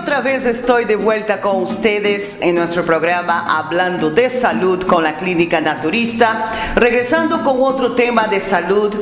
otra vez estoy de vuelta con ustedes en nuestro programa Hablando de Salud con la Clínica Naturista, regresando con otro tema de salud.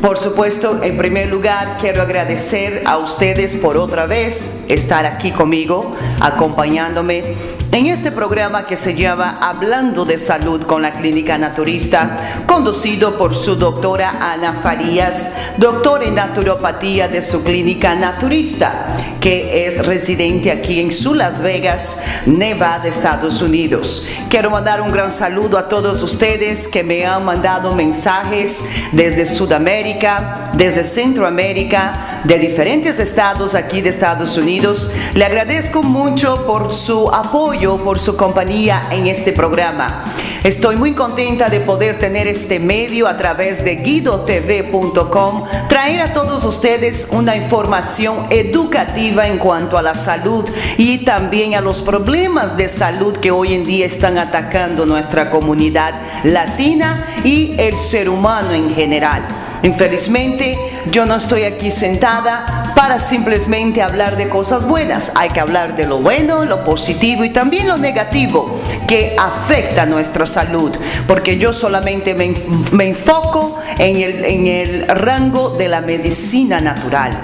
Por supuesto, en primer lugar, quiero agradecer a ustedes por otra vez estar aquí conmigo, acompañándome en este programa que se llama Hablando de Salud con la Clínica Naturista, conducido por su doctora Ana Farías, doctora en naturopatía de su clínica Naturista, que es residente aquí en Las Vegas, Nevada, Estados Unidos. Quiero mandar un gran saludo a todos ustedes que me han mandado mensajes desde Sudamérica, desde Centroamérica, de diferentes estados aquí de Estados Unidos. Le agradezco mucho por su apoyo, por su compañía en este programa. Estoy muy contenta de poder tener este medio a través de guidotv.com, traer a todos ustedes una información educativa en cuanto a la salud y también a los problemas de salud que hoy en día están atacando nuestra comunidad latina y el ser humano en general. Infelizmente, yo no estoy aquí sentada para simplemente hablar de cosas buenas. Hay que hablar de lo bueno, lo positivo y también lo negativo que afecta nuestra salud. Porque yo solamente me, me enfoco en el, en el rango de la medicina natural.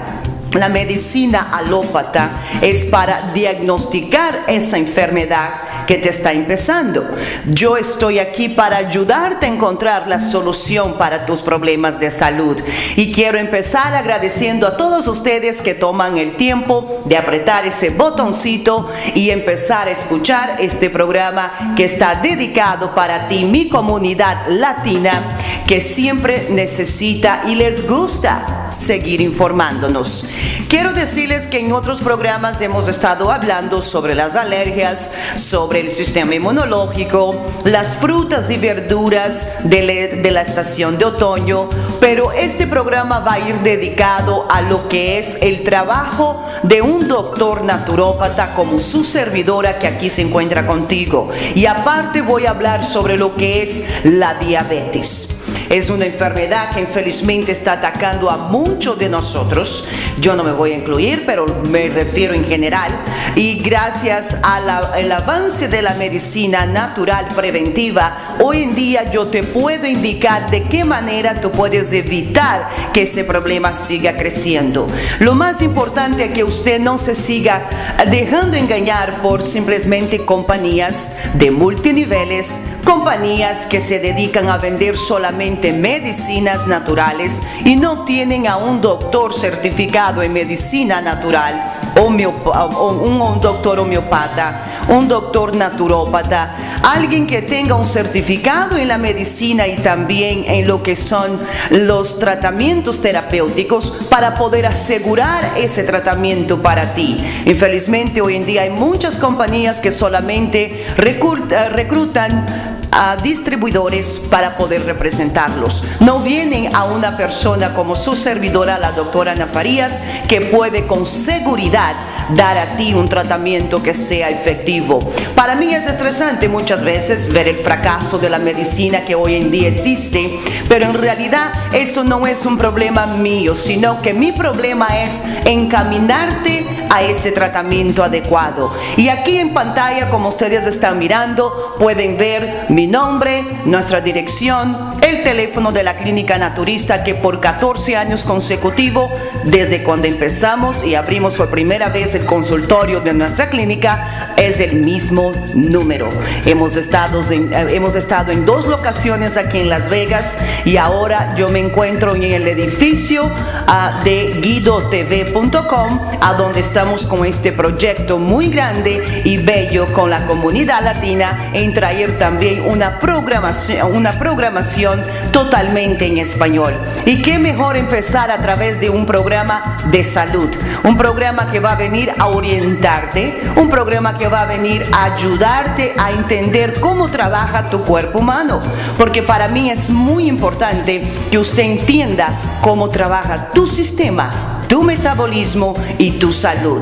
La medicina alópata es para diagnosticar esa enfermedad que te está empezando. Yo estoy aquí para ayudarte a encontrar la solución para tus problemas de salud. Y quiero empezar agradeciendo a todos ustedes que toman el tiempo de apretar ese botoncito y empezar a escuchar este programa que está dedicado para ti, mi comunidad latina, que siempre necesita y les gusta seguir informándonos. Quiero decirles que en otros programas hemos estado hablando sobre las alergias, sobre el sistema inmunológico, las frutas y verduras de, la estación de otoño, pero este programa va a ir dedicado a lo que es el trabajo de un doctor naturópata como su servidora que aquí se encuentra contigo. Y aparte voy a hablar sobre lo que es la diabetes. Es una enfermedad que infelizmente está atacando a muchos de nosotros. Yo no me voy a incluir, pero me refiero en general. Y gracias al avance de la medicina natural preventiva, hoy en día yo te puedo indicar de qué manera tú puedes evitar que ese problema siga creciendo. Lo más importante es que usted no se siga dejando engañar por simplemente compañías de multiniveles, compañías que se dedican a vender solamente medicinas naturales y no tienen a un doctor certificado en medicina natural, un, doctor homeopata, un doctor naturópata, alguien que tenga un certificado en la medicina y también en lo que son los tratamientos terapéuticos para poder asegurar ese tratamiento para ti. Infelizmente hoy en día hay muchas compañías que solamente reclutan a distribuidores para poder representarlos. No vienen a una persona como su servidora, la doctora Ana Farías, que puede con seguridad dar a ti un tratamiento que sea efectivo. Para mí es estresante muchas veces ver el fracaso de la medicina que hoy en día existe, pero en realidad eso no es un problema mío, sino que mi problema es encaminarte a ese tratamiento adecuado. Y aquí en pantalla, como ustedes están mirando, pueden ver mi nombre, nuestra dirección, el teléfono de la clínica naturista que por 14 años consecutivos, desde cuando empezamos y abrimos por primera vez el consultorio de nuestra clínica, es el mismo número. Hemos estado en, eh, hemos estado en dos locaciones aquí en Las Vegas y ahora yo me encuentro en el edificio uh, de guidotv.com, a donde con este proyecto muy grande y bello con la comunidad latina en traer también una programación totalmente en español. Y qué mejor empezar a través de un programa de salud, un programa que va a venir a orientarte, un programa que va a venir a ayudarte a entender cómo trabaja tu cuerpo humano, porque para mí es muy importante que usted entienda cómo trabaja tu sistema, tu metabolismo y tu salud.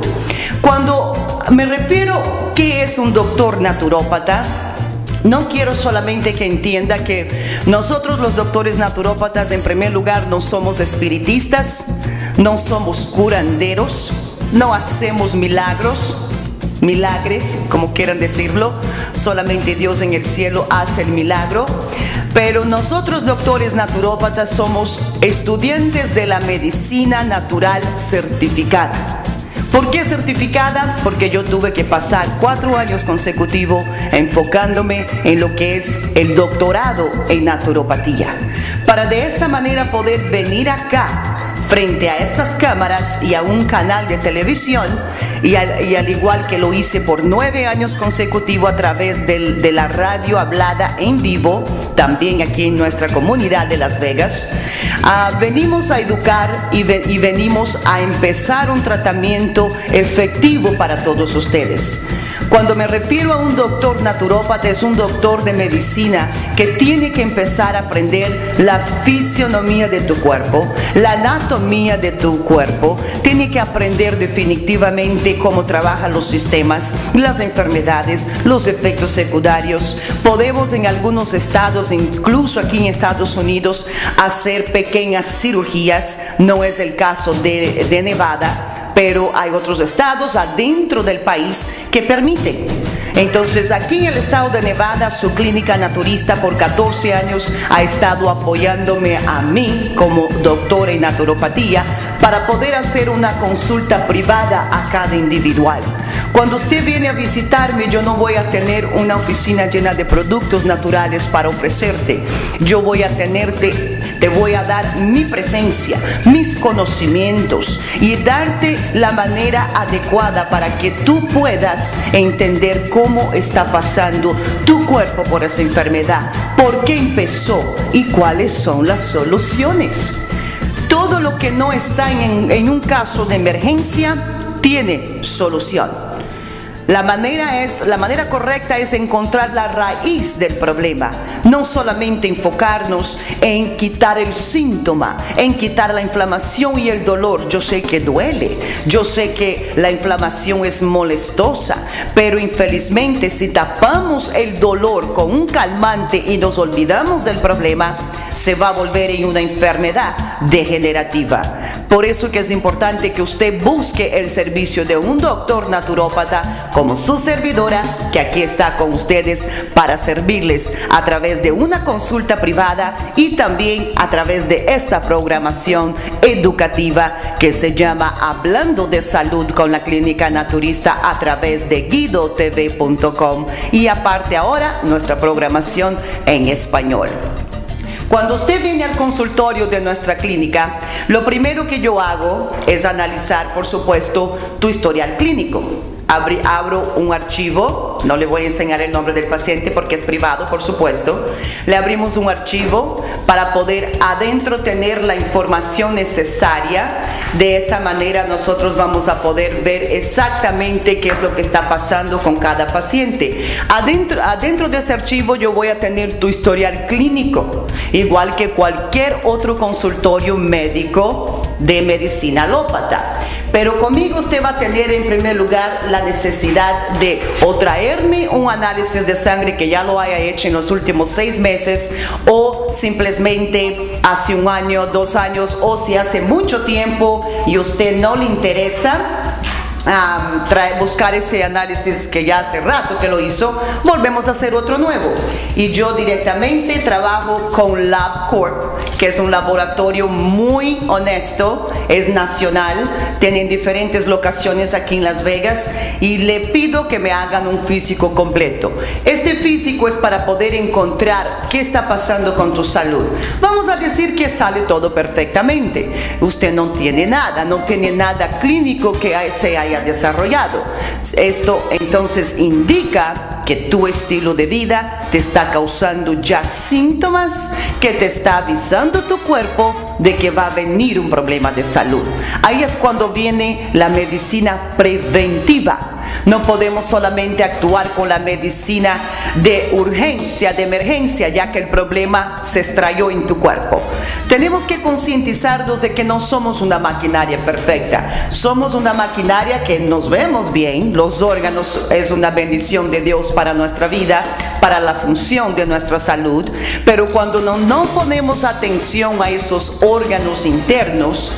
Cuando me refiero que es un doctor naturópata, no quiero solamente que entienda que nosotros los doctores naturópatas en primer lugar no somos espiritistas, no somos curanderos, no hacemos milagros, milagres, como quieran decirlo, solamente Dios en el cielo hace el milagro. Pero nosotros doctores naturópatas somos estudiantes de la medicina natural certificada. ¿Por qué certificada? Porque yo tuve que pasar cuatro años consecutivos enfocándome en lo que es el doctorado en naturopatía. Para de esa manera poder venir acá frente a estas cámaras y a un canal de televisión y al, igual que lo hice por nueve años consecutivos a través de la radio hablada en vivo, también aquí en nuestra comunidad de Las Vegas, ah, venimos a educar y, y venimos a empezar un tratamiento efectivo para todos ustedes. Cuando me refiero a un doctor naturópata, es un doctor de medicina que tiene que empezar a aprender la fisionomía de tu cuerpo, la anatomía de tu cuerpo, tiene que aprender definitivamente cómo trabajan los sistemas, las enfermedades, los efectos secundarios. Podemos en algunos estados, incluso aquí en Estados Unidos, hacer pequeñas cirugías, no es el caso de, de Nevada pero hay otros estados adentro del país que permiten. Entonces, aquí en el estado de Nevada, su clínica naturista por 14 años ha estado apoyándome a mí como doctora en naturopatía para poder hacer una consulta privada a cada individual. Cuando usted viene a visitarme, yo no voy a tener una oficina llena de productos naturales para ofrecerte. Yo voy a tenerte te voy a dar mi presencia, mis conocimientos y darte la manera adecuada para que tú puedas entender cómo está pasando tu cuerpo por esa enfermedad, por qué empezó y cuáles son las soluciones. Todo lo que no está en, en un caso de emergencia tiene solución. La manera, es, la manera correcta es encontrar la raíz del problema, no solamente enfocarnos en quitar el síntoma, en quitar la inflamación y el dolor. Yo sé que duele, yo sé que la inflamación es molestosa, pero infelizmente si tapamos el dolor con un calmante y nos olvidamos del problema, se va a volver en una enfermedad degenerativa. Por eso que es importante que usted busque el servicio de un doctor naturópata como su servidora, que aquí está con ustedes para servirles a través de una consulta privada y también a través de esta programación educativa que se llama Hablando de Salud con la Clínica Naturista a través de guidotv.com y aparte ahora nuestra programación en español. Cuando usted viene al consultorio de nuestra clínica, lo primero que yo hago es analizar, por supuesto, tu historial clínico. Abro un archivo, no le voy a enseñar el nombre del paciente porque es privado, por supuesto. Le abrimos un archivo para poder adentro tener la información necesaria. De esa manera nosotros vamos a poder ver exactamente qué es lo que está pasando con cada paciente. Adentro, adentro de este archivo yo voy a tener tu historial clínico, igual que cualquier otro consultorio médico de medicina alópata. Pero conmigo usted va a tener en primer lugar la necesidad de traerme un análisis de sangre que ya lo haya hecho en los últimos seis meses o simplemente hace un año, dos años o si hace mucho tiempo y usted no le interesa buscar ese análisis que ya hace rato que lo hizo, volvemos a hacer otro nuevo. Y yo directamente trabajo con LabCorp, que es un laboratorio muy honesto, es nacional, tienen diferentes locaciones aquí en Las Vegas y le pido que me hagan un físico completo. Este físico es para poder encontrar qué está pasando con tu salud. Vamos a decir que sale todo perfectamente. Usted no tiene nada, no tiene nada clínico que se haya desarrollado. Esto entonces indica que tu estilo de vida te está causando ya síntomas que te está avisando tu cuerpo de que va a venir un problema de salud. Ahí es cuando viene la medicina preventiva. No podemos solamente actuar con la medicina de urgencia, de emergencia, ya que el problema se extrayó en tu cuerpo. Tenemos que concientizarnos de que no somos una maquinaria perfecta. Somos una maquinaria que nos vemos bien. Los órganos es una bendición de Dios para nuestra vida, para la función de nuestra salud. Pero cuando no, no ponemos atención a esos órganos internos,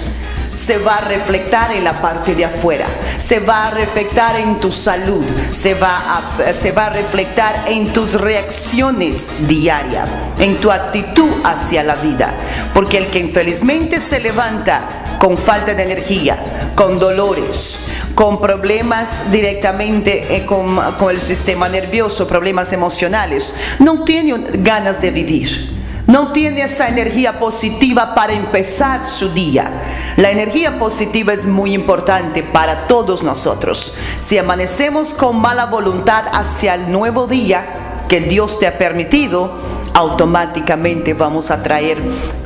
se va a reflectar en la parte de afuera, se va a reflectar en tu salud, se va a, se va a reflectar en tus reacciones diarias, en tu actitud hacia la vida. Porque el que infelizmente se levanta con falta de energía, con dolores, con problemas directamente eh, con, con el sistema nervioso, problemas emocionales, no tiene ganas de vivir no tiene esa energía positiva para empezar su día. La energía positiva es muy importante para todos nosotros. Si amanecemos con mala voluntad hacia el nuevo día que Dios te ha permitido, automáticamente vamos a traer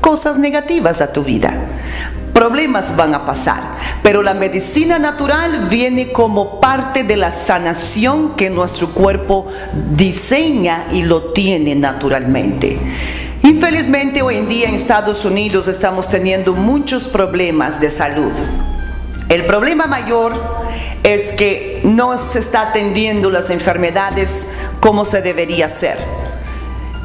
cosas negativas a tu vida. Problemas van a pasar, pero la medicina natural viene como parte de la sanación que nuestro cuerpo diseña y lo tiene naturalmente. Infelizmente hoy en día en Estados Unidos estamos teniendo muchos problemas de salud. El problema mayor es que no se está atendiendo las enfermedades como se debería hacer.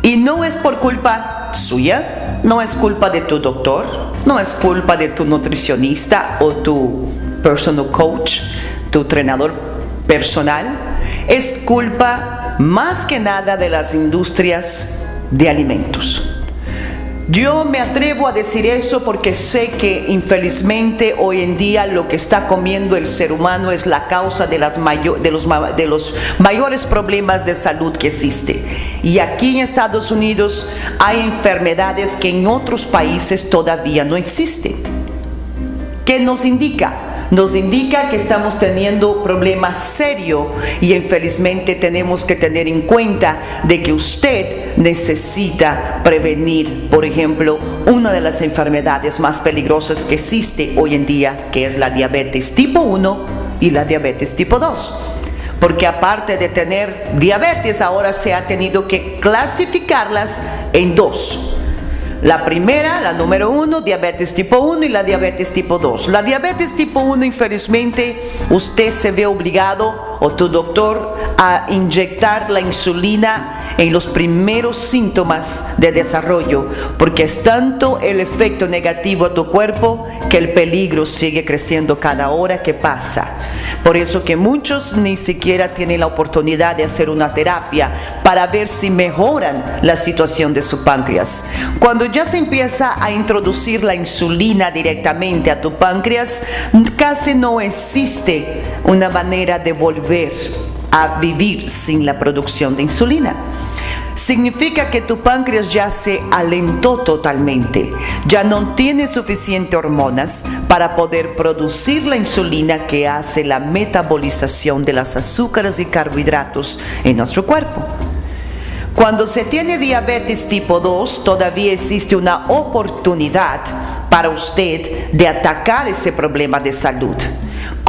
Y no es por culpa suya, no es culpa de tu doctor, no es culpa de tu nutricionista o tu personal coach, tu entrenador personal, es culpa más que nada de las industrias de alimentos. Yo me atrevo a decir eso porque sé que infelizmente hoy en día lo que está comiendo el ser humano es la causa de, los, los mayores problemas de salud que existe. Y aquí en Estados Unidos hay enfermedades que en otros países todavía no existen. ¿Qué nos indica? Nos indica que estamos teniendo problemas serios y infelizmente tenemos que tener en cuenta de que usted necesita prevenir, por ejemplo, una de las enfermedades más peligrosas que existe hoy en día, que es la diabetes tipo 1 y la diabetes tipo 2 porque aparte de tener diabetes, ahora se ha tenido que clasificarlas en dos. La primera, la número uno, diabetes tipo 1 y la diabetes tipo 2. La diabetes tipo 1, infelizmente, usted se ve obligado o tu doctor a inyectar la insulina en los primeros síntomas de desarrollo, porque es tanto el efecto negativo a tu cuerpo que el peligro sigue creciendo cada hora que pasa. Por eso que muchos ni siquiera tienen la oportunidad de hacer una terapia para ver si mejoran la situación de su páncreas. Cuando ya se empieza a introducir la insulina directamente a tu páncreas, casi no existe una manera de volver a vivir sin la producción de insulina significa que tu páncreas ya se alentó totalmente, ya no tiene suficientes hormonas para poder producir la insulina que hace la metabolización de las azúcares y carbohidratos en nuestro cuerpo. Cuando se tiene diabetes tipo 2, todavía existe una oportunidad para usted de atacar ese problema de salud.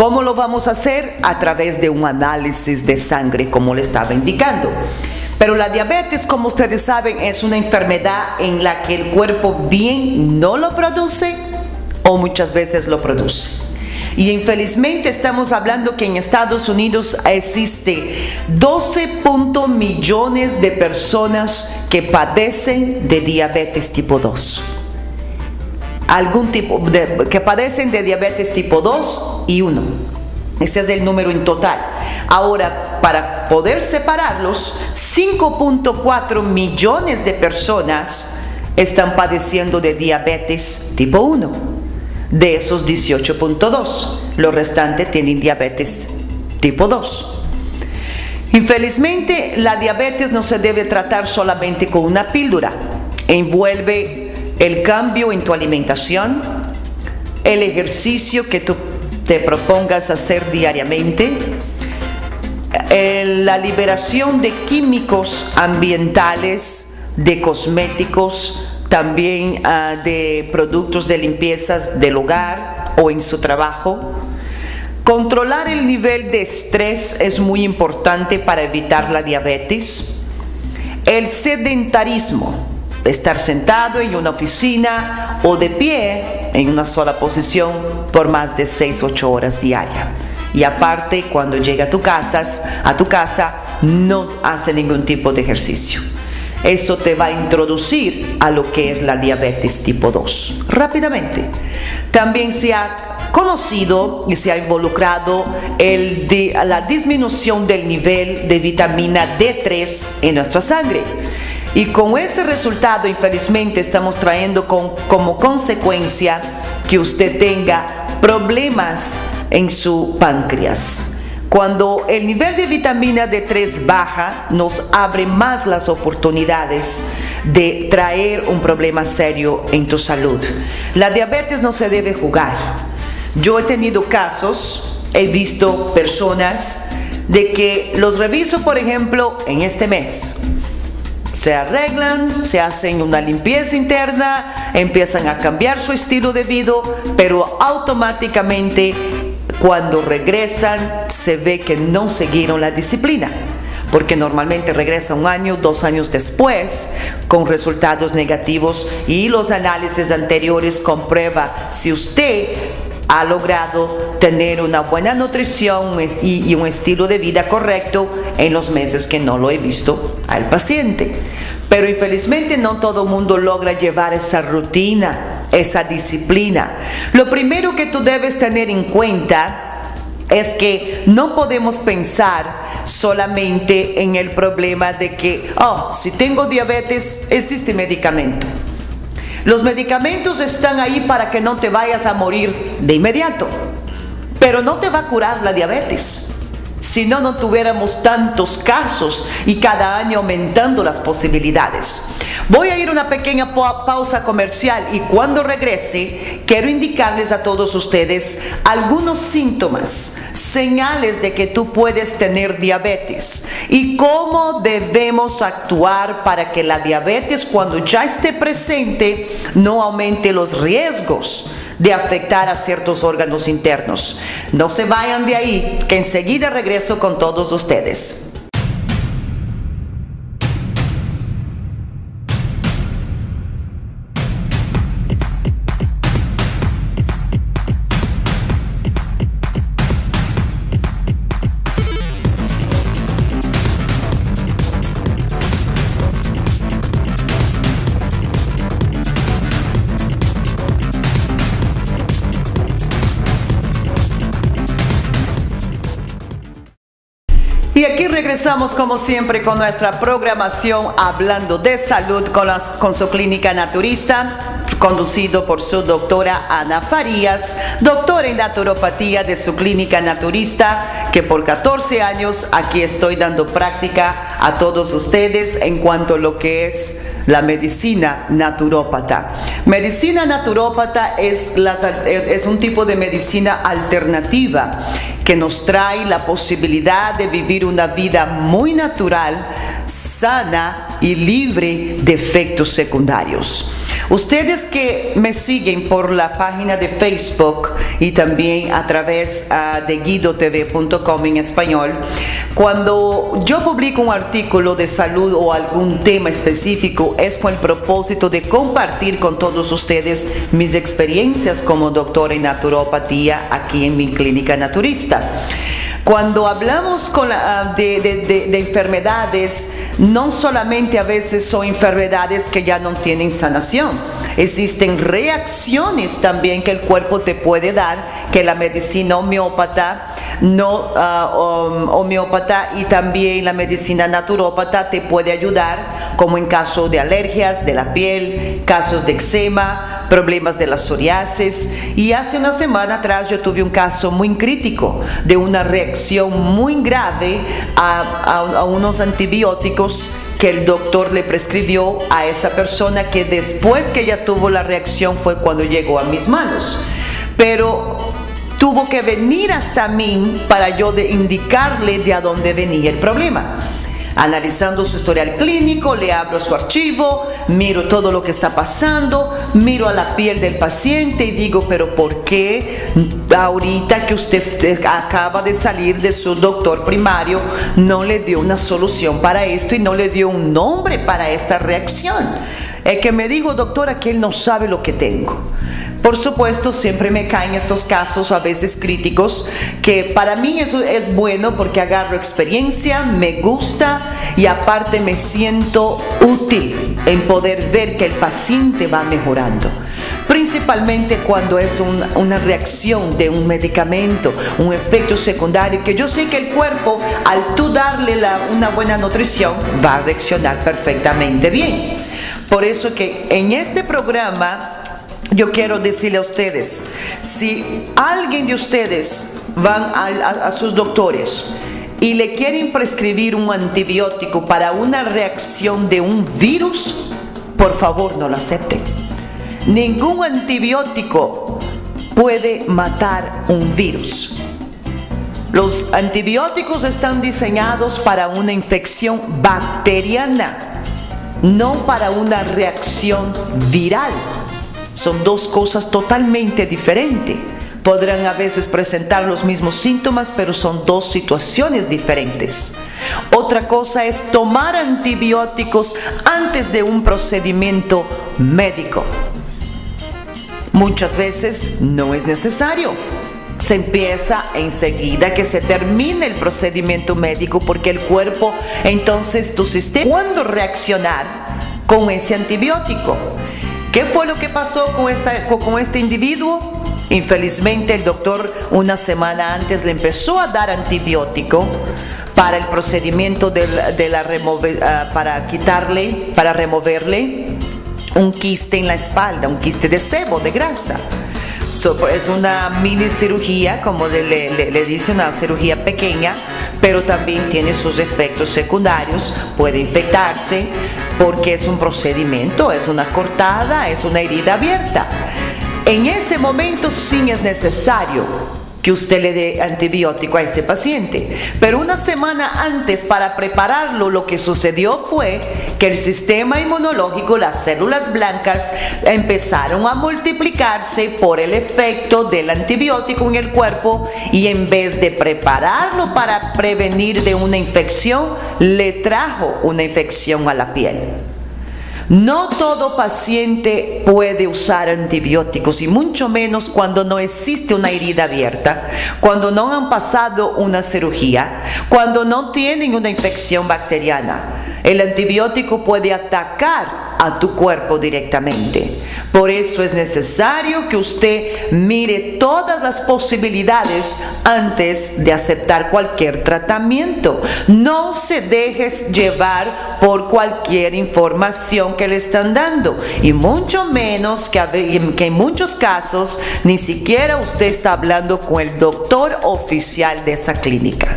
¿Cómo lo vamos a hacer? A través de un análisis de sangre, como le estaba indicando. Pero la diabetes, como ustedes saben, es una enfermedad en la que el cuerpo bien no lo produce o muchas veces lo produce. Y infelizmente estamos hablando que en Estados Unidos existe 12 millones de personas que padecen de diabetes tipo 2. Algún tipo de, que padecen de diabetes tipo 2 y 1. Ese es el número en total. Ahora, para poder separarlos, 5.4 millones de personas están padeciendo de diabetes tipo 1. De esos 18.2, los restantes tienen diabetes tipo 2. Infelizmente, la diabetes no se debe tratar solamente con una píldora. Envuelve el cambio en tu alimentación, el ejercicio que tú te propongas hacer diariamente, la liberación de químicos ambientales, de cosméticos, también ah, de productos de limpiezas del hogar o en su trabajo, Controlar el nivel de estrés es muy importante para evitar la diabetes. El sedentarismo, estar sentado en una oficina o de pie en una sola posición por más de 6-8 horas diarias. Y aparte, cuando llega a tu casa, a tu casa no hace ningún tipo de ejercicio. Eso te va a introducir a lo que es la diabetes tipo 2. Rápidamente. También se ha conocido y se ha involucrado el la disminución del nivel de vitamina D3 en nuestra sangre. Y con ese resultado, infelizmente, estamos trayendo como consecuencia que usted tenga problemas en su páncreas. Cuando el nivel de vitamina D3 baja, nos abre más las oportunidades de traer un problema serio en tu salud. La diabetes no se debe jugar. Yo he tenido casos, he visto personas de que los reviso, por ejemplo, en este mes. Se arreglan, se hacen una limpieza interna, empiezan a cambiar su estilo de vida, pero automáticamente cuando regresan se ve que no siguieron la disciplina. Porque normalmente regresa un año, dos años después con resultados negativos y los análisis anteriores comprueba si usted ha logrado tener una buena nutrición y, un estilo de vida correcto en los meses que no lo he visto al paciente. Pero infelizmente no todo el mundo logra llevar esa rutina, esa disciplina. Lo primero que tú debes tener en cuenta es que no podemos pensar solamente en el problema de que, oh, si tengo diabetes, existe medicamento. Los medicamentos están ahí para que no te vayas a morir de inmediato, pero no te va a curar la diabetes. Si no, no tuviéramos tantos casos y cada año aumentando las posibilidades. Voy a ir a una pequeña pausa comercial y cuando regrese quiero indicarles a todos ustedes algunos síntomas, señales de que tú puedes tener diabetes y cómo debemos actuar para que la diabetes cuando ya esté presente no aumente los riesgos de afectar a ciertos órganos internos. No se vayan de ahí, que enseguida regreso con todos ustedes. Como siempre con nuestra programación hablando de salud con, con su clínica naturista conducido por su doctora Ana Farías, doctora en naturopatía de su clínica naturista, que por 14 años aquí estoy dando práctica a todos ustedes en cuanto a lo que es la medicina naturópata. Medicina naturópata es, un tipo de medicina alternativa que nos trae la posibilidad de vivir una vida muy natural, sana y libre de efectos secundarios. Ustedes que me siguen por la página de Facebook y también a través uh, de guidotv.com en español, cuando yo publico un artículo de salud o algún tema específico, es con el propósito de compartir con todos ustedes mis experiencias como doctora en naturopatía aquí en mi clínica naturista. Cuando hablamos ah, de, enfermedades, no solamente a veces son enfermedades que ya no tienen sanación. existen reacciones también que el cuerpo te puede dar, que la medicina homeópata no uh, y también la medicina naturópata te puede ayudar, como en caso de alergias de la piel, casos de eczema, problemas de la psoriasis. Y hace una semana atrás yo tuve un caso muy crítico de una reacción muy grave a, a unos antibióticos que el doctor le prescribió a esa persona que después que ella tuvo la reacción fue cuando llegó a mis manos. Pero tuvo que venir hasta mí para yo de indicarle de a dónde venía el problema. Analizando su historial clínico, le abro su archivo, miro todo lo que está pasando, miro a la piel del paciente y digo, pero ¿por qué ahorita que usted acaba de salir de su doctor primario no le dio una solución para esto y no le dio un nombre para esta reacción? Es que me digo, doctora, que él no sabe lo que tengo. Por supuesto, siempre me caen estos casos a veces críticos, que para mí eso es bueno porque agarro experiencia, me gusta y aparte me siento útil en poder ver que el paciente va mejorando principalmente cuando es una reacción de un medicamento, un efecto secundario, que yo sé que el cuerpo, al tú darle una buena nutrición, va a reaccionar perfectamente bien. Por eso que en este programa yo quiero decirle a ustedes, si alguien de ustedes van a, sus doctores y le quieren prescribir un antibiótico para una reacción de un virus, por favor no lo acepten. Ningún antibiótico puede matar un virus. Los antibióticos están diseñados para una infección bacteriana, no para una reacción viral. Son dos cosas totalmente diferentes. Podrán a veces presentar los mismos síntomas, pero son dos situaciones diferentes. Otra cosa es tomar antibióticos antes de un procedimiento médico. Muchas veces no es necesario. Se empieza enseguida que se termine el procedimiento médico porque el cuerpo, entonces tu sistema, ¿cuándo reaccionar con ese antibiótico? ¿Qué fue lo que pasó con, esta, con este individuo? Infelizmente el doctor una semana antes le empezó a dar antibiótico para el procedimiento de la, ah, para quitarle, para removerle un quiste en la espalda, un quiste de sebo, de grasa. es una mini cirugía, como le, le, dice, una cirugía pequeña, pero también tiene sus efectos secundarios, puede infectarse, porque es un procedimiento, es una cortada, es una herida abierta. En ese momento sí es necesario que usted le dé antibiótico a ese paciente. Pero una semana antes para prepararlo, lo que sucedió fue que el sistema inmunológico, las células blancas, empezaron a multiplicarse por el efecto del antibiótico en el cuerpo y en vez de prepararlo para prevenir de una infección, le trajo una infección a la piel. No todo paciente puede usar antibióticos y mucho menos cuando no existe una herida abierta, cuando no han pasado una cirugía, cuando no tienen una infección bacteriana. El antibiótico puede atacar a tu cuerpo directamente. Por eso es necesario que usted mire todas las posibilidades antes de aceptar cualquier tratamiento. No se dejes llevar por cualquier información que le están dando y mucho menos que, en muchos casos ni siquiera usted está hablando con el doctor oficial de esa clínica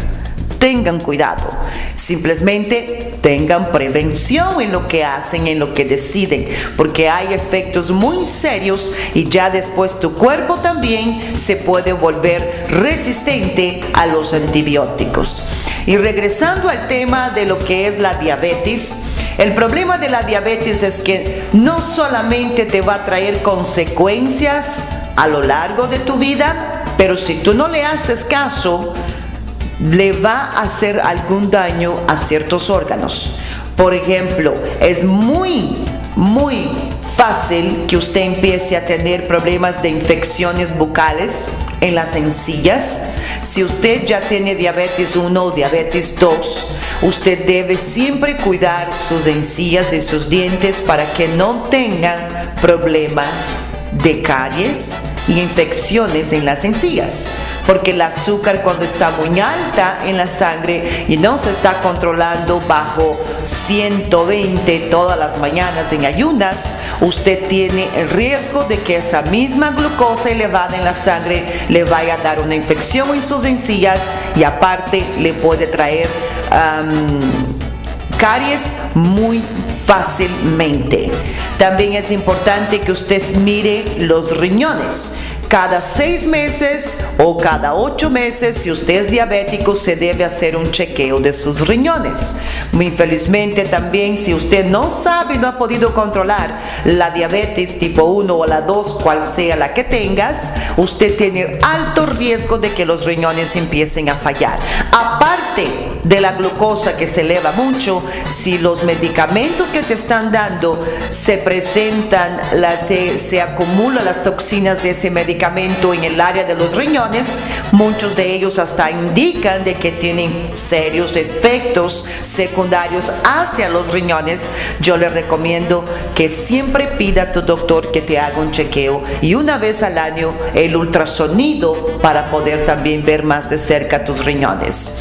tengan cuidado. Simplemente tengan prevención en lo que hacen, en lo que deciden, porque hay efectos muy serios y ya después tu cuerpo también se puede volver resistente a los antibióticos. Y regresando al tema de lo que es la diabetes, el problema de la diabetes es que no solamente te va a traer consecuencias a lo largo de tu vida, pero si tú no le haces caso, le va a hacer algún daño a ciertos órganos. Por ejemplo, es muy, muy fácil que usted empiece a tener problemas de infecciones bucales en las encías. Si usted ya tiene diabetes 1 o diabetes 2, usted debe siempre cuidar sus encías y sus dientes para que no tengan problemas de caries y infecciones en las encías porque el azúcar cuando está muy alta en la sangre y no se está controlando bajo 120 todas las mañanas en ayunas, usted tiene el riesgo de que esa misma glucosa elevada en la sangre le vaya a dar una infección en sus encías y aparte le puede traer caries muy fácilmente. También es importante que usted mire los riñones cada seis meses o cada ocho meses, si usted es diabético, se debe hacer un chequeo de sus riñones. Infelizmente también, si usted no sabe y no ha podido controlar la diabetes tipo 1 o la 2, cual sea la que tengas, usted tiene alto riesgo de que los riñones empiecen a fallar. Aparte de la glucosa que se eleva mucho, si los medicamentos que te están dando se presentan, se, se acumulan las toxinas de ese medicamento, en el área de los riñones, muchos de ellos hasta indican de que tienen serios efectos secundarios hacia los riñones. Yo le recomiendo que siempre pida a tu doctor que te haga un chequeo y una vez al año el ultrasonido para poder también ver más de cerca tus riñones.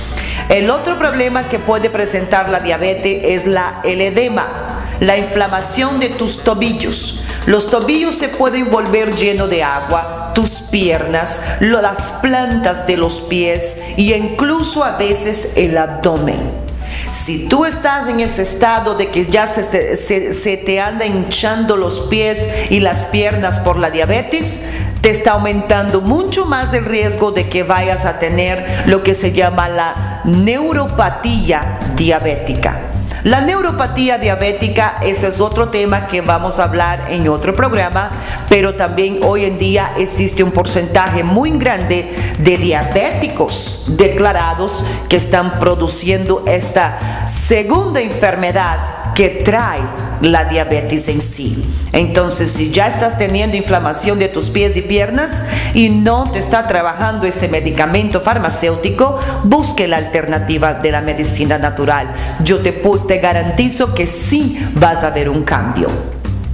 El otro problema que puede presentar la diabetes es la, el edema la inflamación de tus tobillos. Los tobillos se pueden volver llenos de agua, tus piernas, las plantas de los pies y incluso a veces el abdomen. Si tú estás en ese estado de que ya se, se, te anda hinchando los pies y las piernas por la diabetes, te está aumentando mucho más el riesgo de que vayas a tener lo que se llama la neuropatía diabética. La neuropatía diabética, ese es otro tema que vamos a hablar en otro programa, pero también hoy en día existe un porcentaje muy grande de diabéticos declarados que están produciendo esta segunda enfermedad que trae la diabetes en sí. Entonces, si ya estás teniendo inflamación de tus pies y piernas y no te está trabajando ese medicamento farmacéutico, busque la alternativa de la medicina natural. Yo te, te garantizo que sí vas a ver un cambio.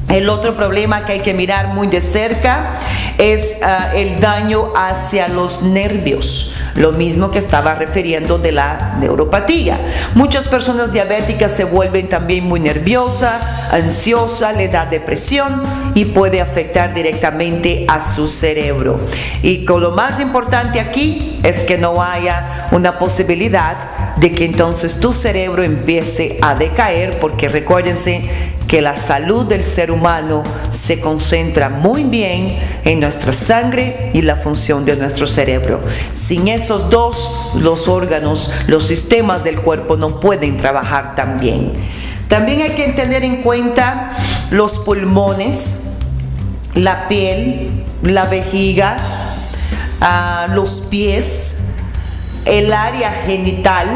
El otro problema que hay que mirar muy de cerca es ah, el daño hacia los nervios, lo mismo que estaba refiriendo de la neuropatía. Muchas personas diabéticas se vuelven también muy nerviosa, ansiosa, le da depresión y puede afectar directamente a su cerebro. Y con lo más importante aquí es que no haya una posibilidad de que entonces tu cerebro empiece a decaer, porque recuérdense que la salud del ser humano se concentra muy bien en nuestra sangre y la función de nuestro cerebro. Sin esos dos, los órganos, los sistemas del cuerpo no pueden trabajar tan bien. También hay que tener en cuenta los pulmones, la piel, la vejiga, ah, los pies, el área genital,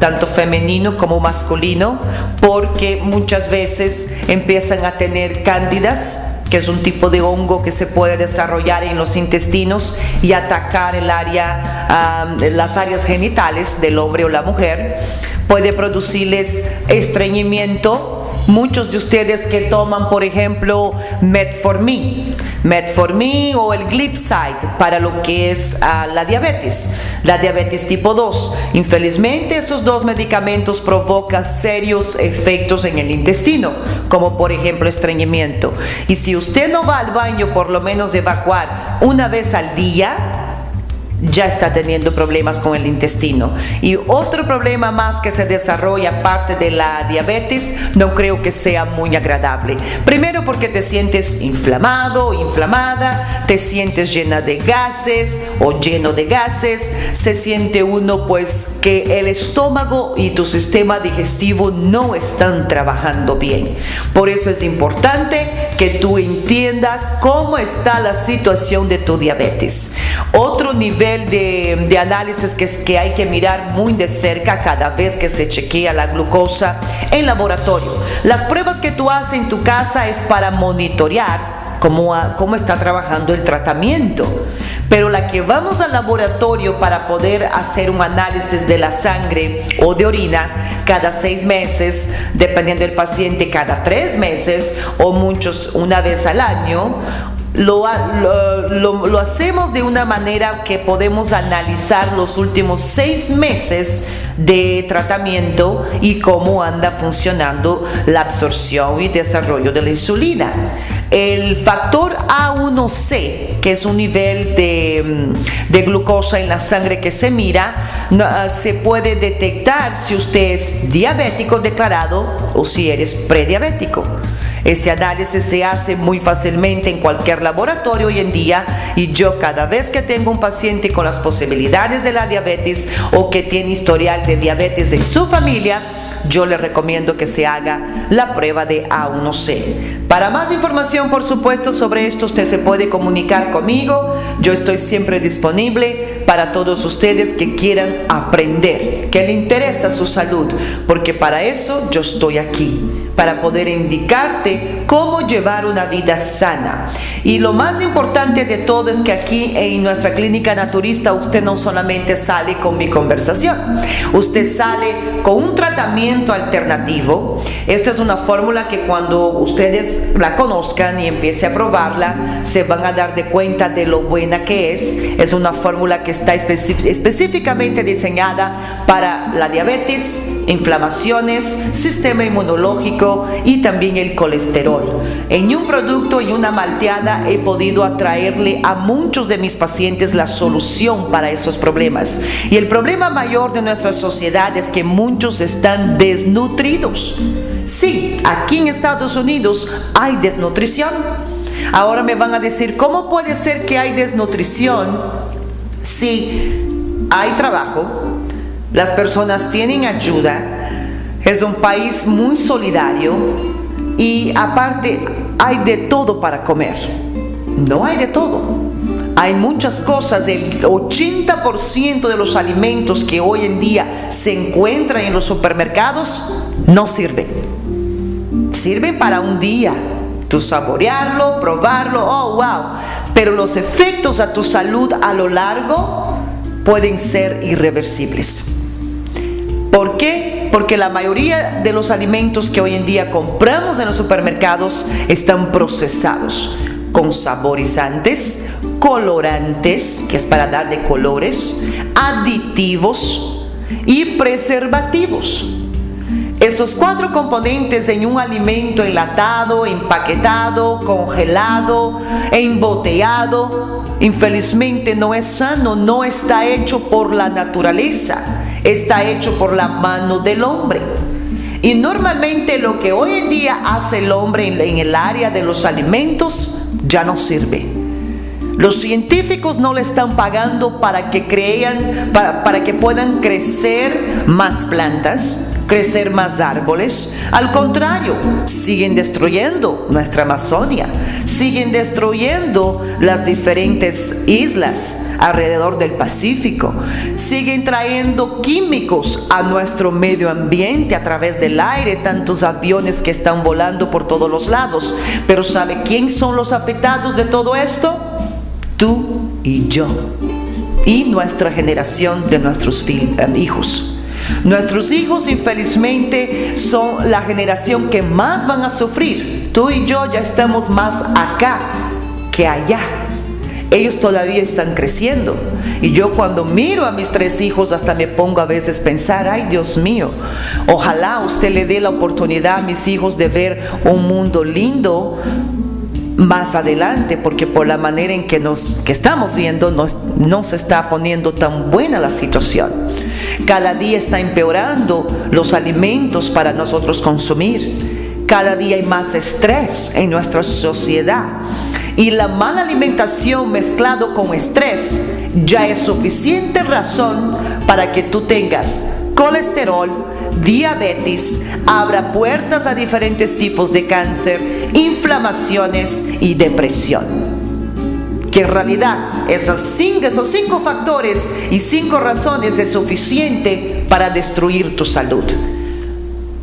tanto femenino como masculino, porque muchas veces empiezan a tener cándidas, que es un tipo de hongo que se puede desarrollar en los intestinos y atacar el área, las áreas genitales del hombre o la mujer. Puede producirles estreñimiento, Muchos de ustedes que toman, por ejemplo, Metformin, Metformin o el Glipside para lo que es ah, la diabetes, la diabetes tipo 2. Infelizmente, esos dos medicamentos provocan serios efectos en el intestino, como por ejemplo estreñimiento. Y si usted no va al baño, por lo menos evacuar una vez al día, ya está teniendo problemas con el intestino. Y otro problema más que se desarrolla aparte de la diabetes, no creo que sea muy agradable. Primero porque te sientes inflamado, inflamada, te sientes llena de gases o lleno de gases, se siente uno pues que el estómago y tu sistema digestivo no están trabajando bien. Por eso es importante que tú entiendas cómo está la situación de tu diabetes. Otro nivel de, análisis que, que hay que mirar muy de cerca cada vez que se chequea la glucosa en laboratorio. Las pruebas que tú haces en tu casa es para monitorear cómo, cómo está trabajando el tratamiento. Pero la que vamos al laboratorio para poder hacer un análisis de la sangre o de orina cada seis meses, dependiendo del paciente, cada tres meses o muchos una vez al año, lo, lo, hacemos de una manera que podemos analizar los últimos seis meses de tratamiento y cómo anda funcionando la absorción y desarrollo de la insulina. El factor A1C, que es un nivel de, de glucosa en la sangre que se mira, ah, se puede detectar si usted es diabético declarado o si eres prediabético. Ese análisis se hace muy fácilmente en cualquier laboratorio hoy en día y yo cada vez que tengo un paciente con las posibilidades de la diabetes o que tiene historial de diabetes en su familia, yo le recomiendo que se haga la prueba de A1C. Para más información, por supuesto, sobre esto, usted se puede comunicar conmigo. Yo estoy siempre disponible para todos ustedes que quieran aprender, que le interesa su salud, porque para eso yo estoy aquí para poder indicarte cómo llevar una vida sana. Y lo más importante de todo es que aquí en nuestra clínica naturista usted no solamente sale con mi conversación, usted sale con un tratamiento alternativo. Esta es una fórmula que cuando ustedes la conozcan y empiece a probarla, se van a dar de cuenta de lo buena que es. Es una fórmula que está específicamente diseñada para la diabetes, inflamaciones, sistema inmunológico y también el colesterol. En un producto y una malteada he podido atraerle a muchos de mis pacientes la solución para estos problemas. Y el problema mayor de nuestra sociedad es que muchos están desnutridos. Sí, aquí en Estados Unidos hay desnutrición. Ahora me van a decir, ¿cómo puede ser que hay desnutrición si hay trabajo, las personas tienen ayuda, es un país muy solidario y aparte hay de todo para comer. No hay de todo. Hay muchas cosas, el 80% de los alimentos que hoy en día se encuentran en los supermercados no sirven. Sirven para un día, tú saborearlo, probarlo, oh wow, pero los efectos a tu salud a lo largo pueden ser irreversibles. ¿Por qué? Porque la mayoría de los alimentos que hoy en día compramos en los supermercados están procesados con saborizantes, colorantes, que es para darle colores, aditivos y preservativos. Estos cuatro componentes en un alimento enlatado, empaquetado, congelado, embotellado, infelizmente no es sano, no está hecho por la naturaleza está hecho por la mano del hombre. Y normalmente lo que hoy en día hace el hombre en, el área de los alimentos ya no sirve. Los científicos no le están pagando para que crean, para, para que puedan crecer más plantas, crecer más árboles. Al contrario, siguen destruyendo nuestra Amazonia, siguen destruyendo las diferentes islas alrededor del Pacífico, siguen trayendo químicos a nuestro medio ambiente a través del aire, tantos aviones que están volando por todos los lados. Pero ¿sabe quién son los afectados de todo esto? Tú y yo. Y nuestra generación de nuestros eh, hijos. Nuestros hijos infelizmente son la generación que más van a sufrir. Tú y yo ya estamos más acá que allá. Ellos todavía están creciendo. Y yo cuando miro a mis tres hijos hasta me pongo a veces pensar, ay Dios mío, ojalá usted le dé la oportunidad a mis hijos de ver un mundo lindo más adelante, porque por la manera en que nos que estamos viendo no se está poniendo tan buena la situación. Cada día está empeorando los alimentos para nosotros consumir. Cada día hay más estrés en nuestra sociedad. Y la mala alimentación mezclado con estrés ya es suficiente razón para que tú tengas colesterol, diabetes, abra puertas a diferentes tipos de cáncer, inflamaciones y depresión. Que en realidad esas cinco, esos cinco factores y cinco razones es suficiente para destruir tu salud.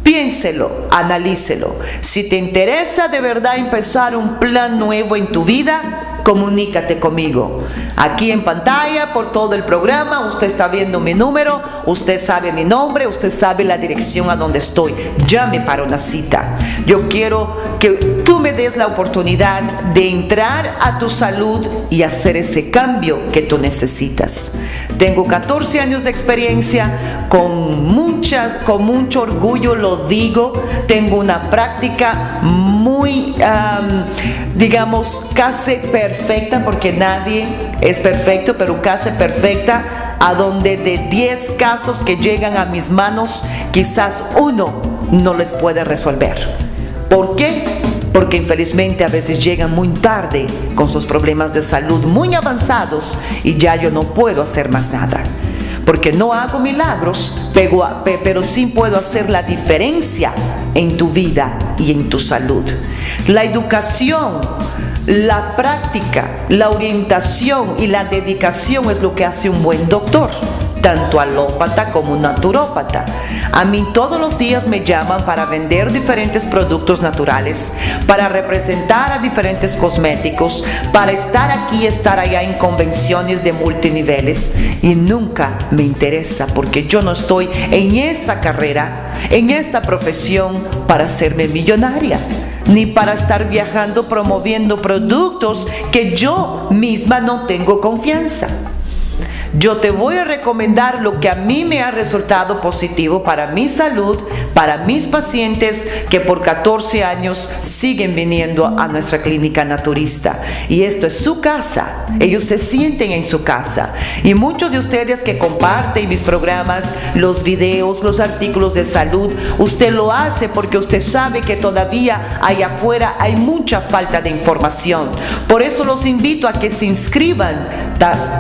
Piénselo, analícelo. Si te interesa de verdad empezar un plan nuevo en tu vida, comunícate conmigo. Aquí en pantalla, por todo el programa, usted está viendo mi número, usted sabe mi nombre, usted sabe la dirección a donde estoy. Llame para una cita. Yo quiero que tú me des la oportunidad de entrar a tu salud y hacer ese cambio que tú necesitas. Tengo 14 años de experiencia, con, mucha, con mucho orgullo lo digo, tengo una práctica muy, digamos, casi perfecta, porque nadie es perfecto, pero casi perfecta, a donde de 10 casos que llegan a mis manos, quizás uno no les puede resolver. ¿Por qué? Porque infelizmente a veces llegan muy tarde con sus problemas de salud muy avanzados y ya yo no puedo hacer más nada. Porque no hago milagros, pero sí puedo hacer la diferencia en tu vida y en tu salud. La educación la práctica, la orientación y la dedicación es lo que hace un buen doctor, tanto alópata como naturópata. A mí todos los días me llaman para vender diferentes productos naturales, para representar a diferentes cosméticos, para estar aquí y estar allá en convenciones de multiniveles. Y nunca me interesa porque yo no estoy en esta carrera, en esta profesión para hacerme millonaria ni para estar viajando promoviendo productos que yo misma no tengo confianza. Yo te voy a recomendar lo que a mí me ha resultado positivo para mi salud, para mis pacientes que por 14 años siguen viniendo a nuestra clínica naturista. Y esto es su casa. Ellos se sienten en su casa. Y muchos de ustedes que comparten mis programas, los videos, los artículos de salud, usted lo hace porque usted sabe que todavía allá afuera hay mucha falta de información. Por eso los invito a que se inscriban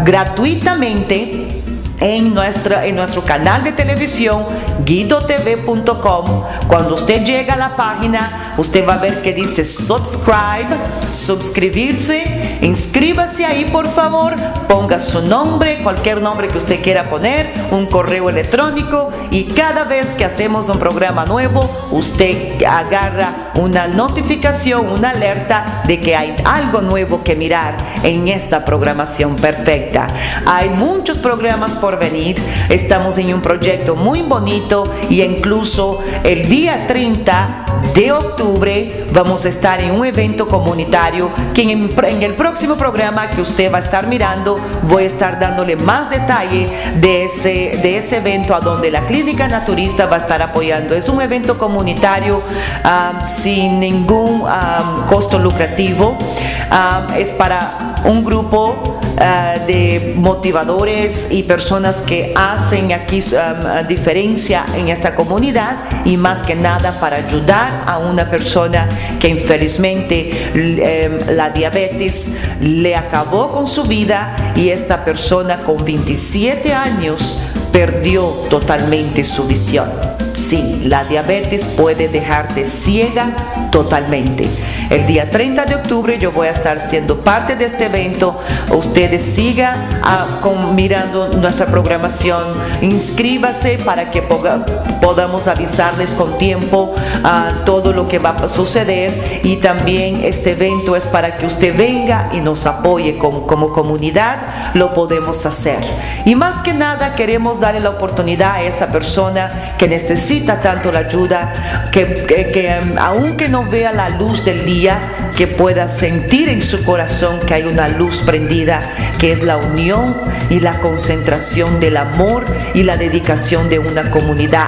gratuitamente en, nuestra, en nuestro canal de televisión guidotv.com. Cuando usted llega a la página, usted va a ver que dice subscribe, suscribirse, inscríbase ahí por favor, ponga su nombre, cualquier nombre que usted quiera poner, un correo electrónico. Y cada vez que hacemos un programa nuevo, usted agarra una notificación, una alerta de que hay algo nuevo que mirar en esta programación perfecta. Hay muchos programas por venir, estamos en un proyecto muy bonito y incluso el día 30 de octubre vamos a estar en un evento comunitario que en, el próximo programa que usted va a estar mirando voy a estar dándole más detalle de ese, de ese evento a donde la clínica naturista va a estar apoyando. Es un evento comunitario ah, sin ningún ah, costo lucrativo. Ah, es para un grupo de motivadores y personas que hacen aquí diferencia en esta comunidad y más que nada para ayudar a una persona que infelizmente em, la diabetes le acabó con su vida y esta persona con 27 años perdió totalmente su visión. Sí, la diabetes puede dejarte ciega totalmente. El día 30 de octubre yo voy a estar siendo parte de este evento. Ustedes sigan ah, mirando nuestra programación, inscríbase para que podamos avisarles con tiempo a ah, todo lo que va a suceder y también este evento es para que usted venga y nos apoye como, comunidad, lo podemos hacer. Y más que nada queremos darle la oportunidad a esa persona que necesita tanto la ayuda, que, que aunque no vea la luz del día, que pueda sentir en su corazón que hay una luz prendida, que es la unión y la concentración del amor y la dedicación de una comunidad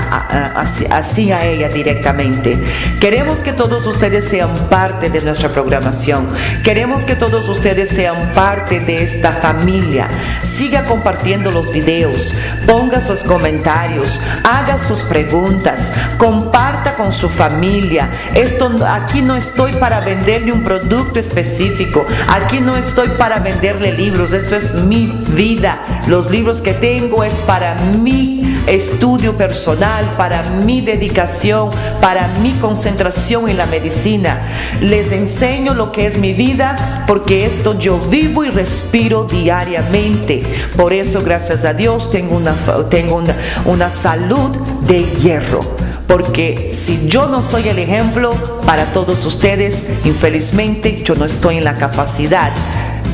así a ella directamente. Queremos que todos ustedes sean parte de nuestra programación. Queremos que todos ustedes sean parte de esta familia. Siga compartiendo los videos, ponga sus comentarios, haga sus preguntas, comparta con su familia. Esto aquí no estoy para venderle un producto específico. Aquí no estoy para venderle libros. Esto es mi vida. Los libros que tengo es para mi estudio personal, para mi dedicación, para mi concentración en la medicina. Les enseño lo que es mi vida porque esto yo vivo y respiro diariamente. Por eso, gracias a Dios, tengo una, tengo una, una salud de hierro. Porque si yo no soy el ejemplo para todos ustedes, infelizmente yo no estoy en la capacidad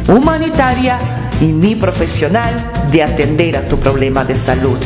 humanitaria y ni profesional de atender a tu problema de salud.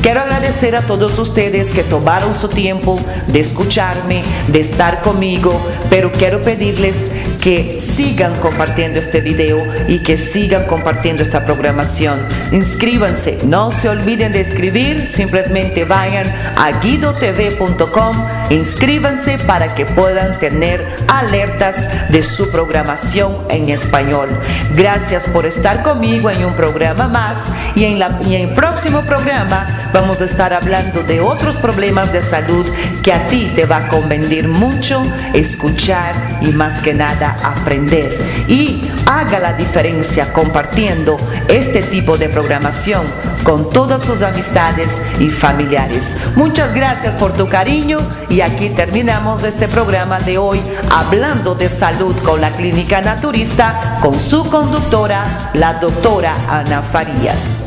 Quiero agradecer a todos ustedes que tomaron su tiempo de escucharme, de estar conmigo, pero quiero pedirles que sigan compartiendo este video y que sigan compartiendo esta programación. Inscríbanse, no se olviden de escribir, simplemente vayan a guidotv.com, inscríbanse para que puedan tener alertas de su programación en español. Gracias por estar conmigo en un programa más y en, la, y en el próximo programa vamos a estar hablando de otros problemas de salud que a ti te va a convenir mucho escuchar y más que nada aprender. Y haga la diferencia compartiendo este tipo de programación con todas sus amistades y familiares. Muchas gracias por tu cariño y aquí terminamos este programa de hoy hablando de salud con la clínica naturista con su conductora, la doctora Ana Farías.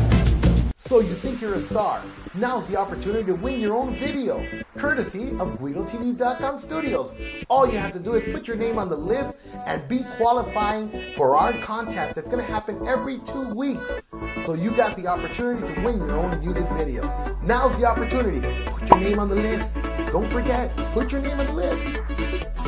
So you think you're a star. Now's the opportunity to win your own video, courtesy of GuidoTV.com Studios. All you have to do is put your name on the list and be qualifying for our contest that's going to happen every two weeks. So you got the opportunity to win your own music video. Now's the opportunity. Put your name on the list. Don't forget, put your name on the list.